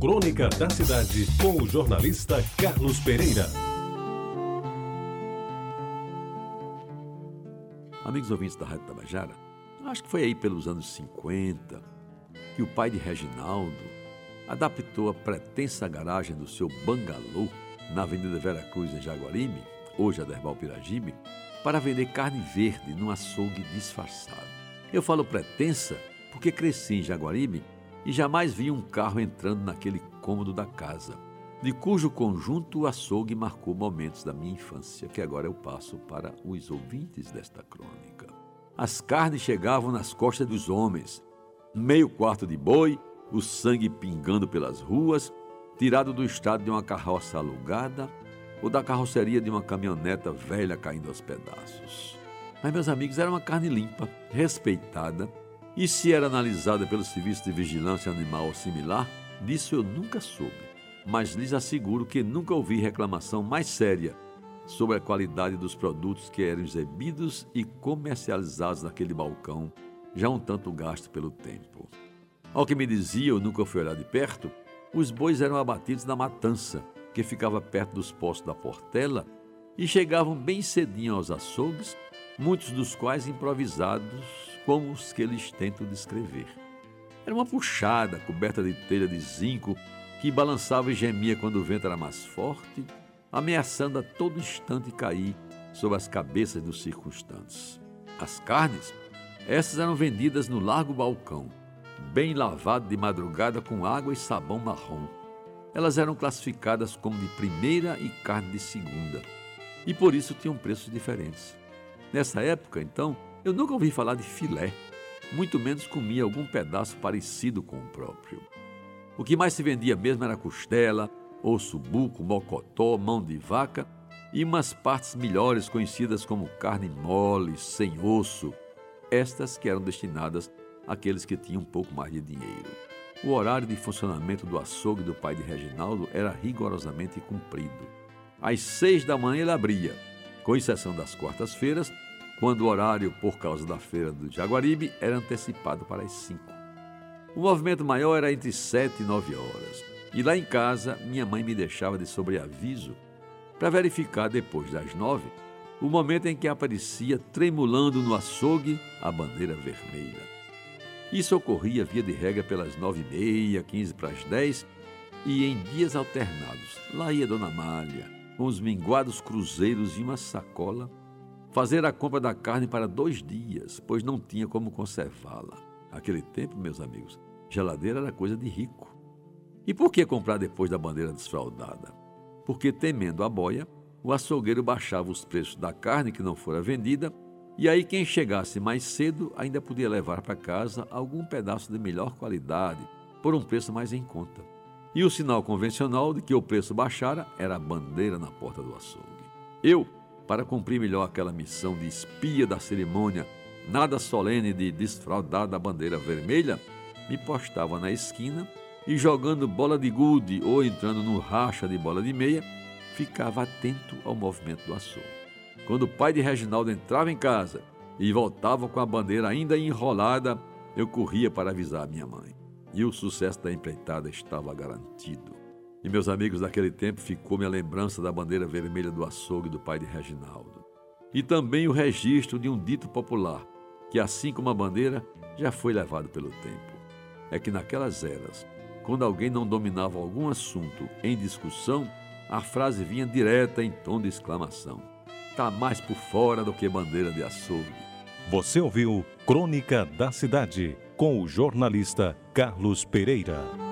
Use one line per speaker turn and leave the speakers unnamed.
Crônica da Cidade, com o jornalista Carlos Pereira.
Amigos ouvintes da Rádio Tabajara, acho que foi aí pelos anos 50 que o pai de Reginaldo adaptou a pretensa garagem do seu bangalô na Avenida Vera Cruz, em Jaguaribe, hoje a Derbal Piragibe, para vender carne verde num açougue disfarçado. Eu falo pretensa porque cresci em Jaguaribe e jamais vi um carro entrando naquele cômodo da casa, de cujo conjunto o açougue marcou momentos da minha infância, que agora eu passo para os ouvintes desta crônica. As carnes chegavam nas costas dos homens, meio quarto de boi, o sangue pingando pelas ruas, tirado do estado de uma carroça alugada ou da carroceria de uma caminhoneta velha caindo aos pedaços. Mas, meus amigos, era uma carne limpa, respeitada, e se era analisada pelo Serviço de Vigilância Animal ou similar, disso eu nunca soube. Mas lhes asseguro que nunca ouvi reclamação mais séria sobre a qualidade dos produtos que eram exibidos e comercializados naquele balcão, já um tanto gasto pelo tempo. Ao que me dizia, eu nunca fui olhar de perto, os bois eram abatidos na matança, que ficava perto dos postos da Portela, e chegavam bem cedinho aos açougues, muitos dos quais improvisados, como os que eles tentam descrever. Era uma puxada coberta de telha de zinco que balançava e gemia quando o vento era mais forte, ameaçando a todo instante cair sobre as cabeças dos circunstantes. As carnes, essas eram vendidas no largo balcão, bem lavado de madrugada com água e sabão marrom. Elas eram classificadas como de primeira e carne de segunda, e por isso tinham preços diferentes. Nessa época, então, eu nunca ouvi falar de filé, muito menos comia algum pedaço parecido com o próprio. O que mais se vendia mesmo era costela, osso buco, mocotó, mão de vaca e umas partes melhores conhecidas como carne mole, sem osso, estas que eram destinadas àqueles que tinham um pouco mais de dinheiro. O horário de funcionamento do açougue do pai de Reginaldo era rigorosamente cumprido. Às seis da manhã ele abria, com exceção das quartas-feiras, quando o horário, por causa da feira do Jaguaribe, era antecipado para as 5. O movimento maior era entre 7 e 9 horas. E lá em casa, minha mãe me deixava de sobreaviso para verificar depois das 9 o momento em que aparecia tremulando no açougue a bandeira vermelha. Isso ocorria via de regra pelas nove e meia, quinze para as dez e em dias alternados. Lá ia Dona Malha, com os minguados cruzeiros e uma sacola, fazer a compra da carne para dois dias, pois não tinha como conservá-la. Naquele tempo, meus amigos, geladeira era coisa de rico. E por que comprar depois da bandeira desfraldada? Porque, temendo a boia, o açougueiro baixava os preços da carne que não fora vendida, e aí quem chegasse mais cedo ainda podia levar para casa algum pedaço de melhor qualidade, por um preço mais em conta. E o sinal convencional de que o preço baixara era a bandeira na porta do açougue. Eu, para cumprir melhor aquela missão de espia da cerimônia, nada solene de desfraudar da bandeira vermelha, me postava na esquina e jogando bola de gude ou entrando no racha de bola de meia, ficava atento ao movimento do açougue. Quando o pai de Reginaldo entrava em casa e voltava com a bandeira ainda enrolada, eu corria para avisar a minha mãe. E o sucesso da empreitada estava garantido. E meus amigos daquele tempo ficou minha lembrança da bandeira vermelha do açougue do pai de Reginaldo. E também o registro de um dito popular, que assim como a bandeira, já foi levado pelo tempo. É que naquelas eras, quando alguém não dominava algum assunto em discussão, a frase vinha direta em tom de exclamação. Tá mais por fora do que bandeira de açougue.
Você ouviu Crônica da Cidade com o jornalista Carlos Pereira.